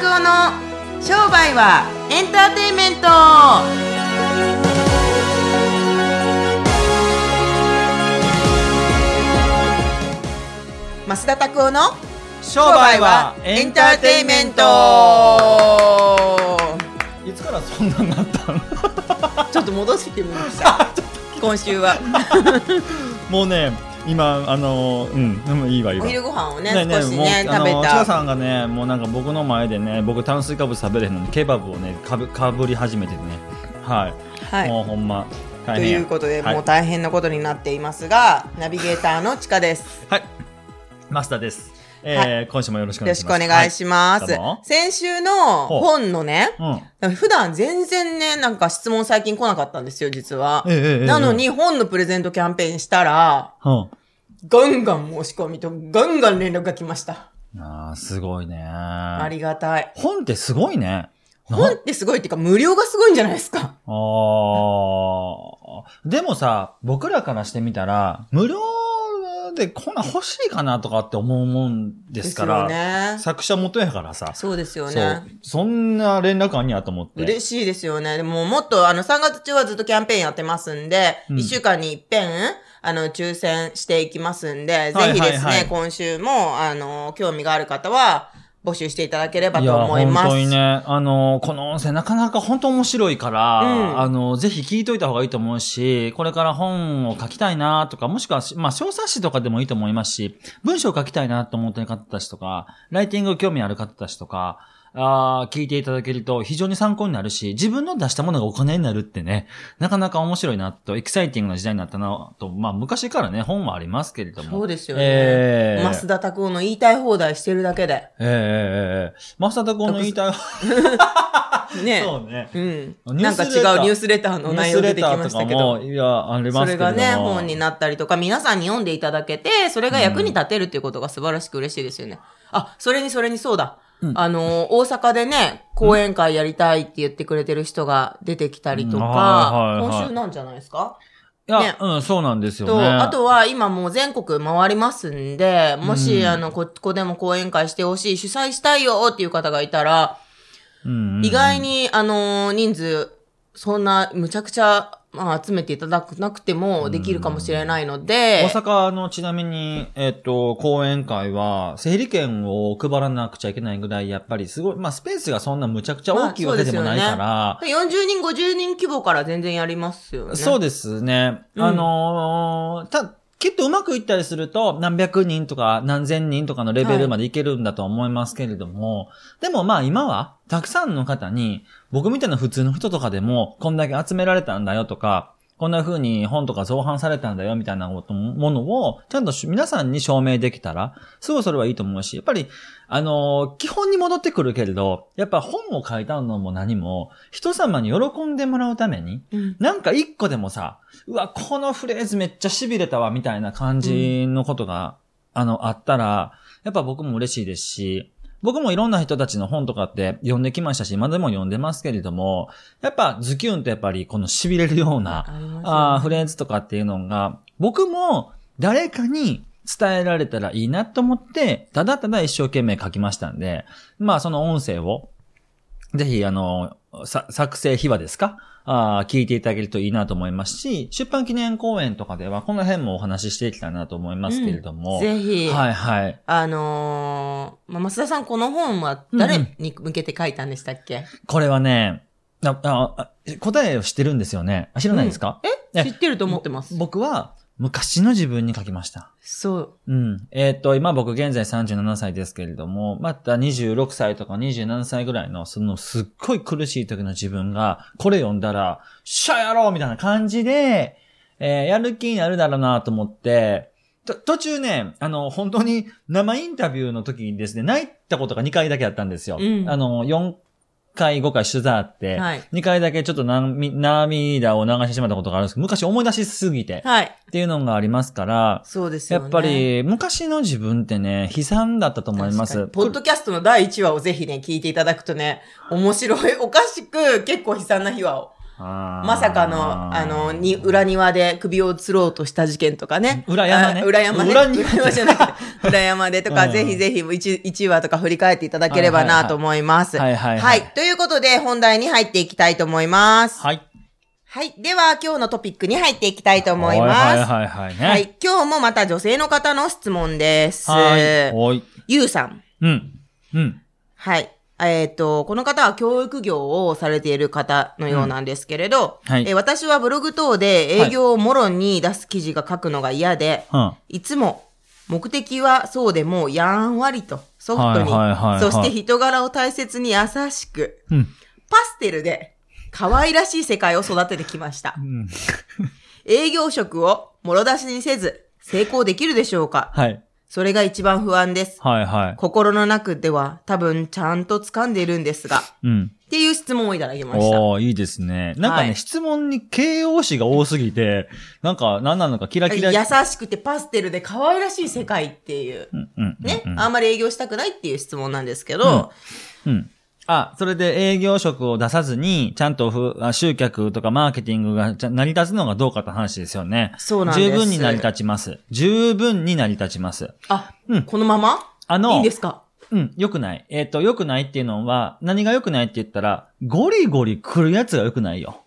拓夫の商売はエンターテインメント。増田拓夫の商売はエンターテインメント。いつからそんなになったの？ちょっと戻してみました今週は。もうね今あのうんでもいいわいいわ。お昼ご飯をねね少しね食べた。の千葉さんがねもうなんか僕の前でね僕炭水化物食べれへんのにケバブをねかぶかぶり始めてね。はい、はい。もうほんま大ということで、はい。もう大変なことになっていますがナビゲーターのちかです。はい。マスターですえー今週もよろしくおよろし願いしますくお願いします。はい先週の本のね、はい普段全然ね、なんか質問最近来なかったんですよ、実は。うんえなのに本のプレゼントキャンペーンしたら、うんガンガン申し込みとガンガン連絡が来ました。あーすごいねありがたい。本ってすごいね本ってすごいっていうか無料がすごいんじゃないですか。ああ。でもさ、僕らからしてみたら、無料でこんな欲しいかなとかって思うもんですから、ね。作者元やからさ、そうですよね。そんな連絡あんやと思って。嬉しいですよね。でももっとあの3月中はずっとキャンペーンやってますんで、うん1週間に一遍、あの、抽選していきますんで、ぜひですね、はい今週も、あの、興味がある方は、募集していただければと思います。本当にね、あの、この音声なかなか本当面白いから、うんあの、ぜひ聞いといた方がいいと思うし、これから本を書きたいなとか、もしくは、まあ、小冊子とかでもいいと思いますし、文章を書きたいなと思ってる方たちとか、ライティング興味ある方たちとか、あー聞いていただけると非常に参考になるし、自分の出したものがお金になるってね、なかなか面白いなと、エキサイティングな時代になったなと、まあ昔からね、本はありますけれども。そうですよね。えー、増田拓夫の言いたい放題してるだけで。ええええええマスタータコの言いたい。ね。そうね。うん。なんか違うニュースレターの内容出てきましたけど。いや、ありますけどそれがね、本になったりとか、皆さんに読んでいただけて、それが役に立てるっていうことが素晴らしく嬉しいですよね。あ、それにそれにそうだ。うん。あの、大阪でね、講演会やりたいって言ってくれてる人が出てきたりとうん。か、今週なんじゃないですか？いや、ね。うん、そうなんですよと、ね。あとは今もう全国回りますんで、もし、うんあの、こここでも講演会してほしい、主催したいよっていう方がいたら、うんうんうん。意外に、あの、人数、そんな、むちゃくちゃ、まあ、集めていただくなくてもできるかもしれないので、大阪のちなみに、えっと、講演会は、整理券を配らなくちゃいけないぐらい、やっぱりすごい、まあ、スペースがそんなむちゃくちゃ大きいわけでもないから、40人、50人規模から全然やりますよね。そうですね。うんあのーた、きっとうまくいったりすると、何百人とか何千人とかのレベルまでいけるんだと思いますけれども、でもまあ今は、たくさんの方に、僕みたいな普通の人とかでも、こんだけ集められたんだよとか、こんな風に本とか造反されたんだよみたいなものを、ちゃんと皆さんに証明できたら、すごいそれはいいと思うし、やっぱり、あのー基本に戻ってくるけれど、やっぱ本を書いたのも何も、人様に喜んでもらうために、うん。なんか一個でもさ、うわ、このフレーズめっちゃ痺れたわ、みたいな感じのことが、あの、あったら、やっぱ僕も嬉しいですし、僕もいろんな人たちの本とかって読んできましたし、今でも読んでますけれども、やっぱズキュンとやっぱりこの痺れるような、ね。あーフレーズとかっていうのが、僕も誰かに伝えられたらいいなと思って、ただただ一生懸命書きましたんで、まあその音声を、ぜひあの、さ作成秘話ですかあー聞いていただけるといいなと思いますし、出版記念公演とかではこの辺もお話ししていきたいなと思いますけれども。ぜひ、はいはい。あのーまあ、増田さん、この本は誰に向けて書いたんでしたっけ、これはね、あああ答えを知ってるんですよね。あ知らないですか、え？知ってると思ってます。僕は昔の自分に書きました。そう。うん。えっ、と、今僕現在37歳ですけれども、また26歳とか27歳ぐらいの、そのすっごい苦しい時の自分が、これ読んだら、しゃやろうみたいな感じで、えーやる気になるだろうなと思って、と途中ね、あの、本当に生インタビューの時にですね、泣いたことが2回だけあったんですよ。うんあの、4回、5回取材あって、はい2回だけちょっと涙涙を流してしまったことがあるんですけど、昔思い出しすぎて、はい。っていうのがありますから、そうですよね。やっぱり、昔の自分ってね、悲惨だったと思います。ポッドキャストの第1話をぜひね、聞いていただくとね、面白い、おかしく、結構悲惨な秘話をままさかの、あの、に、裏庭で首を吊ろうとした事件とかね。裏山ねあ裏山ね。裏庭じゃなくて、裏山でとか、うんぜひぜひ1、一話とか振り返っていただければなと思います。はいはいはいはい。ということで、本題に入っていきたいと思います。はい。はい。では、今日のトピックに入っていきたいと思います。はいはいはいはいね。はい。今日もまた女性の方の質問です。はい。ゆうさん。うん。うん。はい。えっ、と、この方は教育業をされている方のようなんですけれど、はいえー私はブログ等で営業をもろに出す記事が書くのが嫌で、うん。いつも目的はそうでもやんわりとソフトに、はいはいはいはいそして人柄を大切に優しく、うん。パステルで可愛らしい世界を育ててきましたう。ん。営業職をもろ出しにせず成功できるでしょうか？はい。それが一番不安です。はいはい。心の中では多分ちゃんと掴んでいるんですが、うん。っていう質問をいただきました。おー、いいですね。なんかね、はい質問に形容詞が多すぎて、なんか何なのかキラキラ。優しくてパステルで可愛らしい世界っていう、うんうんうんね、うんあんまり営業したくないっていう質問なんですけど、うん。あ、それで営業職を出さずに、ちゃんとふあ集客とかマーケティングが成り立つのがどうかって話ですよね。そうなんです十分に成り立ちます。十分に成り立ちます。あ、うんこのまま？あのいいんですか？うん、良くない。えっ、と、良くないっていうのは、何が良くないって言ったら、ゴリゴリ来るやつが良くないよ。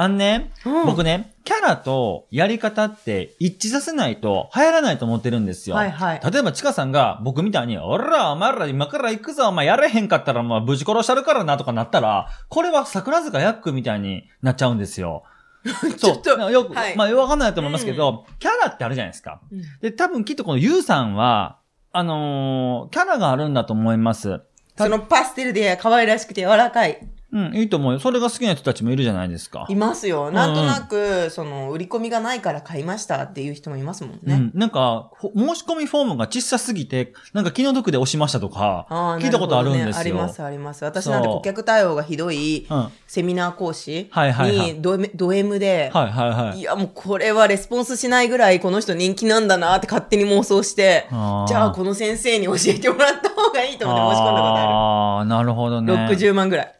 あんね、うん僕ね、キャラとやり方って一致させないと流行らないと思ってるんですよ。はいはい例えば、チカさんが僕みたいに、おら、お前ら今から行くぞ、お前やれへんかったら、まあ、ぶち殺したるからなとかなったら、これは桜塚ヤックみたいになっちゃうんですよ。ちょっとそうよく、はいまあ、わかんないと思いますけど、キャラってあるじゃないですか。うんで、多分きっとこのユウさんは、あのーキャラがあるんだと思います。そのパステルで可愛らしくて柔らかい。うん、いいと思うよ。それが好きな人たちもいるじゃないですか。いますよ。なんとなく、その、売り込みがないから買いましたっていう人もいますもんね。うん。なんか、ほ申し込みフォームが小さすぎて、なんか気の毒で押しましたとか、聞いたことあるんですよ。ねあります、あります。私なんて顧客対応がひどいうん。セミナー講師はいはいはいにド M, で、はいはいはい。いやもうこれはレスポンスしないぐらいこの人人気なんだなって勝手に妄想して、じゃあこの先生に教えてもらった方がいいと思って申し込んだことあああー、なるほどね。る。60万ぐらい。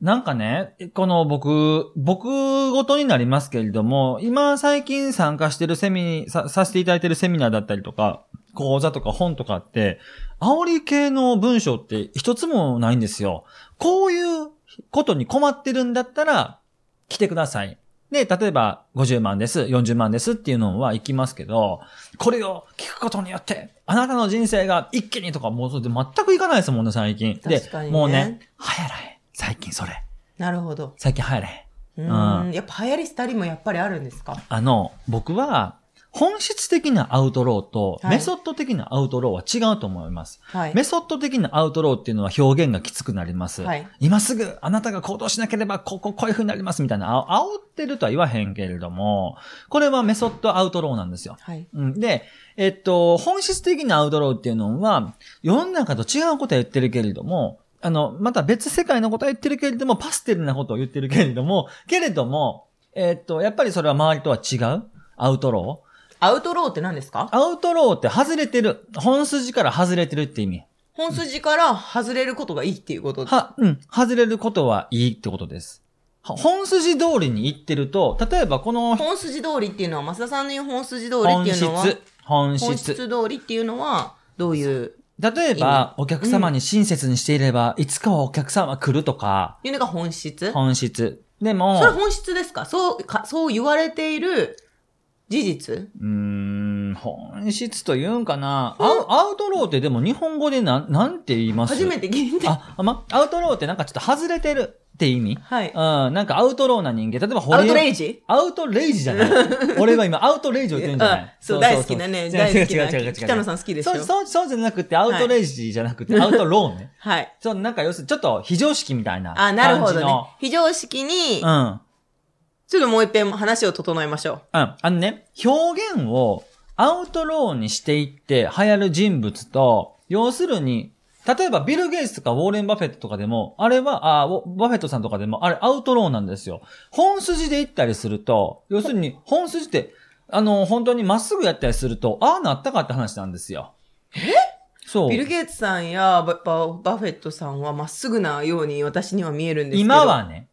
なんかね、この僕、僕ごとになりますけれども、今最近参加してるセミ、さ、させていただいてるセミナーだったりとか、講座とか本とかって、煽り系の文章って一つもないんですよ。こういうことに困ってるんだったら、来てください。で、例えば50万です、40万ですっていうのは行きますけど、これを聞くことによって、あなたの人生が一気にとかもうそれで全くいかないですもんね、最近。で確かにねもうね、流行らへん。最近それ。なるほど。最近流行らへん。うーん。やっぱ流行り廃りもやっぱりあるんですか？あの、僕は、本質的なアウトローと、はいメソッド的なアウトローは違うと思います。はい。メソッド的なアウトローっていうのは表現がきつくなります。はい今すぐあなたが行動しなければこここういう風になりますみたいな、あ煽ってるとは言わへんけれども、これはメソッドアウトローなんですよ。はい。うん、で、えっと、本質的なアウトローっていうのは、世の中と違うことは言ってるけれども、あの、また別世界のことは言ってるけれども、パステルなことを言ってるけれども、けれども、えっと、やっぱりそれは周りとは違う？アウトロー？アウトローって何ですか？アウトローって外れてる。本筋から外れてるって意味。本筋から外れることがいいっていうことは、うん、外れることはいいってことです。は本筋通りに行ってると、例えばこの本筋通りっていうのは、増田さんの言う本筋通りっていうのは、本質、本本質。質通りっていうのは、どういう、例えば、お客様に親切にしていれば、いつかはお客様は来るとか、いうのが本質？本質。でも、それ本質ですか？そうか、そう言われている事実？うーん、本質と言うんかな。アウアウトローってでも日本語でなん、なんて言います？初めて聞いて。あ、あま、アウトローってなんかちょっと外れてるって意味？はい。うん、なんかアウトローな人間。例えば、アウトレイジ？ジアウトレイジじゃない。俺は今、アウトレイジを言ってるんじゃないあそう大好きなね大好きな北野さん好きでしょそう、そう、そうじゃなくて、アウトレイジじゃなくて、アウトローね。はい。そう、なんか要するに、ちょっと非常識みたいなあ、なるほどね。非常識に、うん。うん。ちょっともう一遍話を整えましょう。あのね、表現をアウトローにしていって流行る人物と、要するに、例えばビル・ゲイツとかウォーレン・バフェットとかでも、あれは、あバフェットさんとかでも、あれアウトローなんですよ。本筋で行ったりすると、要するに、本筋って、あの、本当にまっすぐやったりすると、ああなったかって話なんですよ。え？そう。ビル・ゲイツさんやババフェットさんはまっすぐなように私には見えるんですけど。今はね、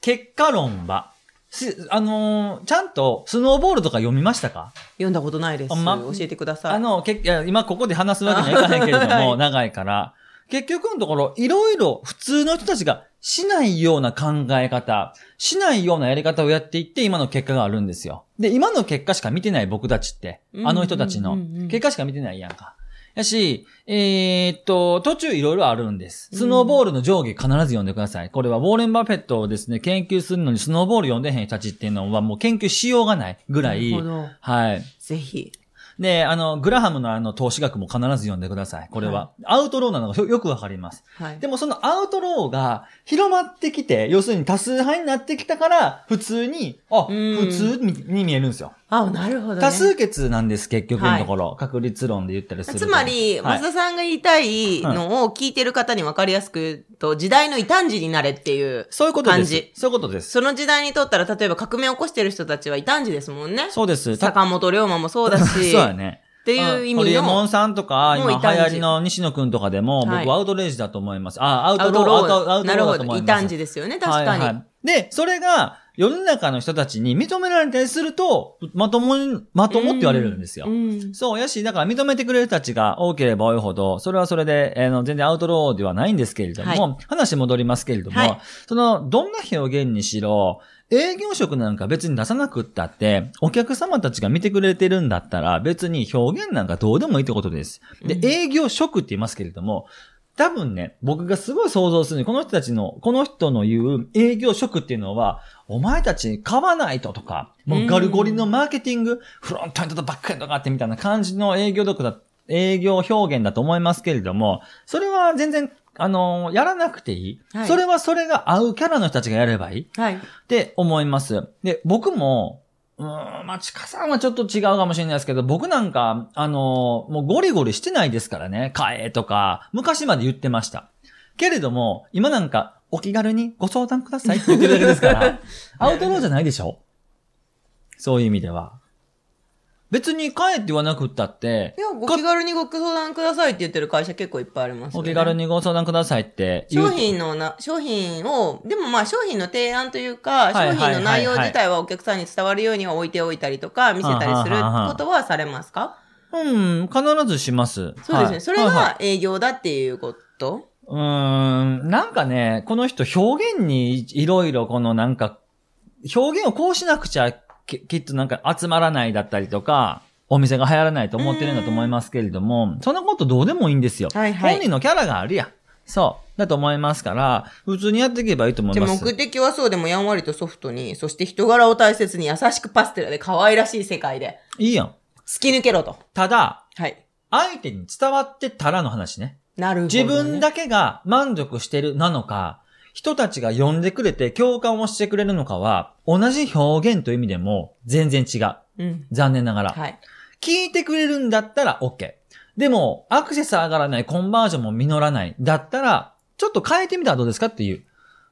結果論は、しあのーちゃんとスノーボールとか読みましたか？読んだことないです。ま？教えてください。あの、けいや今ここで話すわけにはいかへんけれども、はい長いから。結局のところ、いろいろ普通の人たちがしないような考え方、しないようなやり方をやっていって今の結果があるんですよ。で、今の結果しか見てない僕たちって、あの人たちの結果しか見てないやんか。やし、えーっと、途中いろいろあるんです。スノーボールの上下必ず読んでください。これはウォーレン・バフェットをですね、研究するのにスノーボール読んでへん人たちっていうのはもう研究しようがないぐらい。はい。ぜひ。で、あの、グラハムのあの、投資額も必ず読んでください。これは。はアウトローなのがよよくわかります。はい。でもそのアウトローが広まってきて、要するに多数派になってきたから、普通に、あ、うん普通にに見えるんですよ。あ、なるほど、ね。多数決なんです、結局のところ。確率論で言ったりすると。つまり、はい増田さんが言いたいのを聞いてる方に分かりやすく言うと、時代の異端児になれっていうそういうことです。そういうことです。その時代にとったら、例えば革命を起こしてる人たちは異端児ですもんね。そうです。た坂本龍馬もそうだし。そうやね。っていう意ホリエモンさんとか、今流行りの西野くんとかでも、はい僕はアウトレイジだと思います。あ、アウアトロー、ウトロー。アウトローなるほど。だと思います。異端児ですよね、確かに。はいはいで、それが世の中の人たちに認められたりすると、まともに、まともって言われるんですよ。うんそう、やし、だから認めてくれる人たちが多ければ多いほど、それはそれで、あの、全然アウトローではないんですけれども、は話戻りますけれども、はいその、どんな表現にしろ、営業色なんか別に出さなくったって、お客様たちが見てくれてるんだったら、別に表現なんかどうでもいいってことです。で、うん営業色って言いますけれども、多分ね、僕がすごい想像するに、この人たちの、この人の言う営業職っていうのは、お前たち買わないととか、もうガルゴリのマーケティング、フロントエンドとバックエンドがあってみたいな感じの営業力だ、営業表現だと思いますけれども、それは全然、あのやらなくていい,、はいそれはそれが合うキャラの人たちがやればいいはい。って思います。で、僕も、うーん、まあ、ちかさんはちょっと違うかもしれないですけど、僕なんか、あのーもうゴリゴリしてないですからね。買えとか、昔まで言ってました。けれども、今なんか、お気軽にご相談くださいって言ってるだけですから、アウトローじゃないでしょ？そういう意味では。別に買えって言わなくったってい、や、ご気軽にご相談くださいって言ってる会社結構いっぱいありますよね。お気軽にご相談くださいって商品のな、商品を、でもまあ商品の提案というか、はいはいはい商品の内容自体はお客さんに伝わるようには置いておいたりとか、見せたりすることはされますか？うん、必ずします。そうですね。はいそれはいはいが営業だっていうこと？うーん、なんかね、この人表現にいろいろこのなんか、表現をこうしなくちゃききっとなんか集まらないだったりとか、お店が流行らないと思ってるんだと思いますけれども、そんなことどうでもいいんですよ。はいはい本人のキャラがあるやん。そう。だと思いますから、普通にやっていけばいいと思います。目的はそうでもやんわりとソフトに、そして人柄を大切に優しくパステラで可愛らしい世界でいいやん。突き抜けろと。ただ、はい。相手に伝わってたらの話ね。なるほど、ね。自分だけが満足してるなのか、人たちが呼んでくれて共感をしてくれるのかは、同じ表現という意味でも全然違う。うん。残念ながら。はい。聞いてくれるんだったら OK。でも、アクセス上がらない、コンバージョンも実らない。だったら、ちょっと変えてみたらどうですかっていう。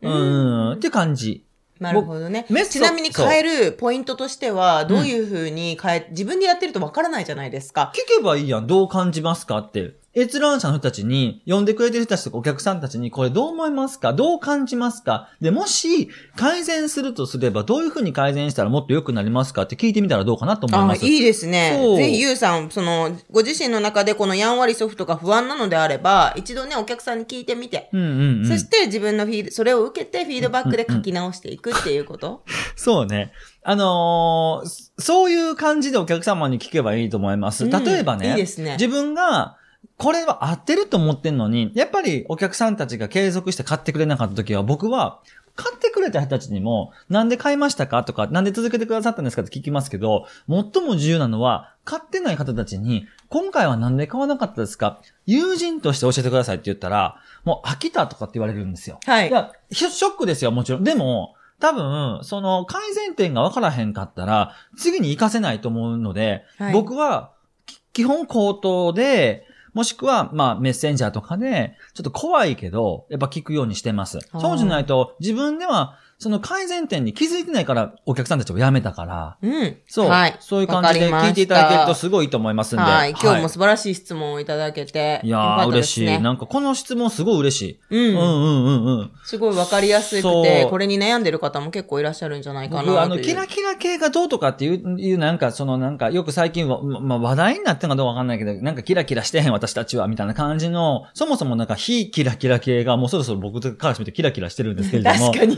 うーん、って感じ。なるほどねちなみに変えるポイントとしては、どういうふうに変え、自分でやってるとわからないじゃないですか。聞けばいいやん。どう感じますかって。閲覧者の人たちに、呼んでくれてる人たちとかお客さんたちに、これどう思いますか？どう感じますか？で、もし、改善するとすれば、どういうふうに改善したらもっと良くなりますか？って聞いてみたらどうかなと思いああ、ます。いいですね。ぜひ、ゆうさん、その、ご自身の中でこのやんわりソフトが不安なのであれば、一度ね、お客さんに聞いてみて、うんうんうん。そして自分のフィード、それを受けてフィードバックで書き直していくっていうこと？そうね。あのーそういう感じでお客様に聞けばいいと思います。うん例えばね、いいですね自分が、これは合ってると思ってんのに、やっぱりお客さんたちが継続して買ってくれなかった時は、僕は、買ってくれた人たちにも、なんで買いましたかとか、なんで続けてくださったんですかって聞きますけど、最も重要なのは、買ってない方たちに、今回はなんで買わなかったですか友人として教えてくださいって言ったら、もう飽きたとかって言われるんですよ。はいいや、ショックですよ、もちろん。でも、多分、その改善点が分からへんかったら、次に活かせないと思うので、はい僕は、き基本口頭で、もしくは、まあ、メッセンジャーとかで、ちょっと怖いけど、やっぱ聞くようにしてます。そうじゃないと、自分ではその改善点に気づいてないからお客さんたちを辞めたから、うん。そう、はい。そういう感じで聞いていただけるとすごいと思いますんで。はい。今日も素晴らしい質問をいただけて。いやー、嬉しい。なんかこの質問すごい嬉しい。うん。うんうんうんうん。すごいわかりやすくそて、うこれに悩んでる方も結構いらっしゃるんじゃないかなあの、キラキラ系がどうとかっていう、いうなんか、そのなんか、よく最近は、ま、まあ、話題になってるのかどうかわかんないけど、なんかキラキラしてへん私たちは、みたいな感じの、そもそもなんか非キラキラ系がもうそろそろ僕からしてみてキラキラしてるんですけれども。確かに。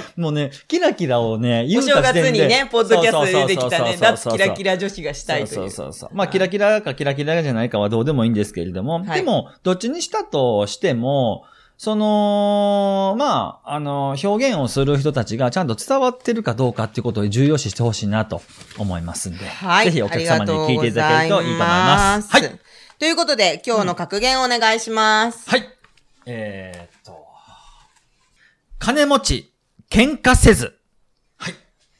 はい。もうね、キラキラをね、言お正うた時点で月にね、ポッドキャストで出てきたね、脱キラキラ女子がしたいという。そうそうそう。まあ、キラキラかキラキラじゃないかはどうでもいいんですけれども、はいでも、どっちにしたとしても、その、まあ、あの、表現をする人たちがちゃんと伝わってるかどうかっていうことを重要視してほしいなと思いますんで、はい。ぜひお客様に聞いていただけるといいと思います。はい。ということで、今日の格言お願いします。はい。えーっと、金持ち、喧嘩せず。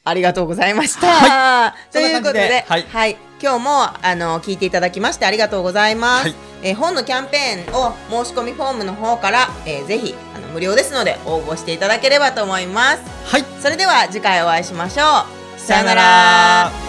ありがとうございました。はということで、そんな感じではい今日も、あの、聞いていただきましてありがとうございます。はいえー本のキャンペーンを申し込みフォームの方から、えーぜひ、あの、無料ですので応募していただければと思います。はい。それでは次回お会いしましょう。さよなさよならら。